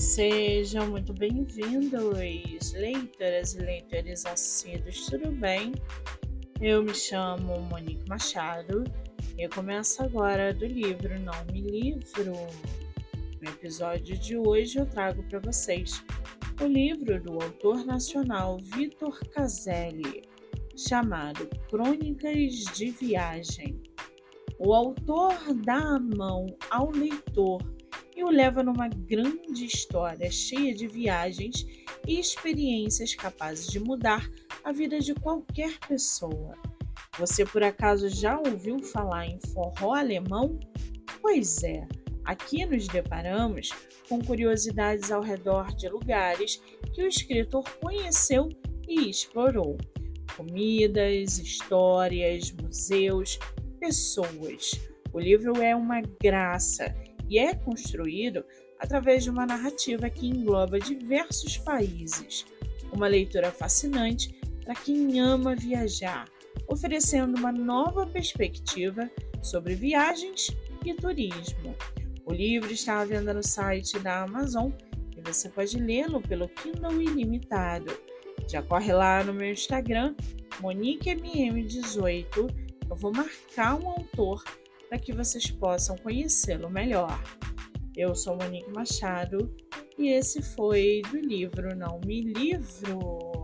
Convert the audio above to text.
Sejam muito bem-vindos, leitoras e leitores assíduos, tudo bem? Eu me chamo Monique Machado e começo agora do livro Não Me Livro. No episódio de hoje eu trago para vocês o livro do autor nacional Vitor Caselli, chamado Crônicas de Viagem. O autor dá a mão ao leitor leva numa grande história cheia de viagens e experiências capazes de mudar a vida de qualquer pessoa. Você por acaso já ouviu falar em forró alemão? Pois é, aqui nos deparamos com curiosidades ao redor de lugares que o escritor conheceu e explorou. Comidas, histórias, museus, pessoas. O livro é uma graça e é construído através de uma narrativa que engloba diversos países. Uma leitura fascinante para quem ama viajar, oferecendo uma nova perspectiva sobre viagens e turismo. O livro está à venda no site da Amazon e você pode lê-lo pelo Kindle Ilimitado. Já corre lá no meu Instagram, MoniqueMM18. Eu vou marcar um autor para que vocês possam conhecê-lo melhor. Eu sou Monique Machado e esse foi do livro Não Me Livro.